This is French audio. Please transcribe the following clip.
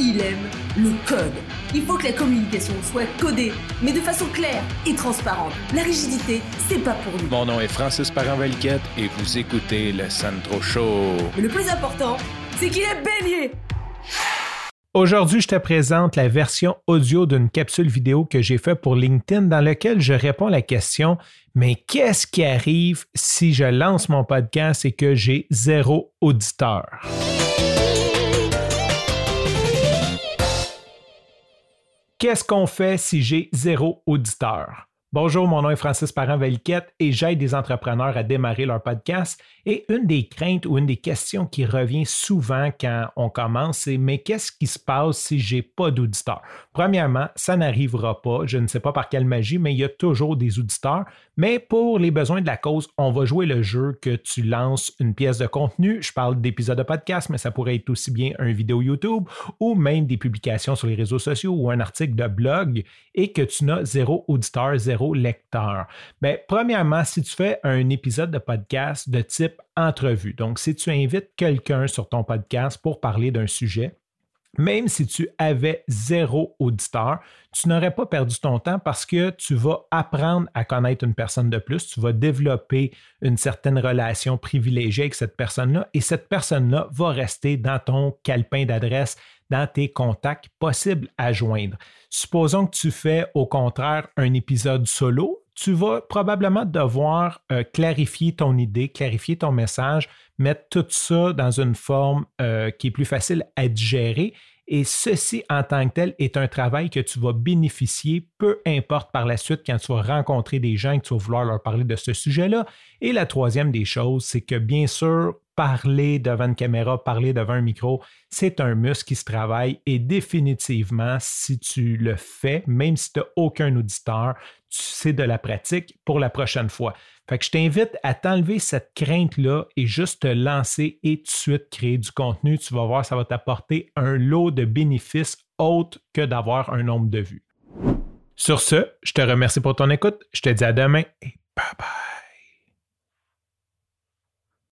il aime le code. Il faut que la communication soit codée, mais de façon claire et transparente. La rigidité, c'est pas pour nous. Mon nom est Francis Parent-Valquette et vous écoutez le Sandro Show. Mais le plus important, c'est qu'il est bélier. Aujourd'hui, je te présente la version audio d'une capsule vidéo que j'ai faite pour LinkedIn dans laquelle je réponds à la question Mais qu'est-ce qui arrive si je lance mon podcast et que j'ai zéro auditeur? Qu'est-ce qu'on fait si j'ai zéro auditeur? Bonjour, mon nom est Francis Parent-Velquette et j'aide des entrepreneurs à démarrer leur podcast. Et une des craintes ou une des questions qui revient souvent quand on commence, c'est mais qu'est-ce qui se passe si j'ai pas d'auditeurs? Premièrement, ça n'arrivera pas. Je ne sais pas par quelle magie, mais il y a toujours des auditeurs. Mais pour les besoins de la cause, on va jouer le jeu que tu lances une pièce de contenu. Je parle d'épisodes de podcast, mais ça pourrait être aussi bien un vidéo YouTube ou même des publications sur les réseaux sociaux ou un article de blog et que tu n'as zéro auditeur, zéro lecteur? Bien, premièrement, si tu fais un épisode de podcast de type entrevue, donc si tu invites quelqu'un sur ton podcast pour parler d'un sujet, même si tu avais zéro auditeur, tu n'aurais pas perdu ton temps parce que tu vas apprendre à connaître une personne de plus, tu vas développer une certaine relation privilégiée avec cette personne-là et cette personne-là va rester dans ton calepin d'adresse, dans tes contacts possibles à joindre. Supposons que tu fais au contraire un épisode solo, tu vas probablement devoir euh, clarifier ton idée, clarifier ton message, mettre tout ça dans une forme euh, qui est plus facile à digérer. Et ceci, en tant que tel, est un travail que tu vas bénéficier, peu importe par la suite quand tu vas rencontrer des gens et que tu vas vouloir leur parler de ce sujet-là. Et la troisième des choses, c'est que bien sûr, parler devant une caméra, parler devant un micro, c'est un muscle qui se travaille et définitivement, si tu le fais, même si tu n'as aucun auditeur, c'est de la pratique pour la prochaine fois. Fait que je t'invite à t'enlever cette crainte-là et juste te lancer et tout de suite créer du contenu. Tu vas voir, ça va t'apporter un lot de bénéfices autres que d'avoir un nombre de vues. Sur ce, je te remercie pour ton écoute. Je te dis à demain et bye bye.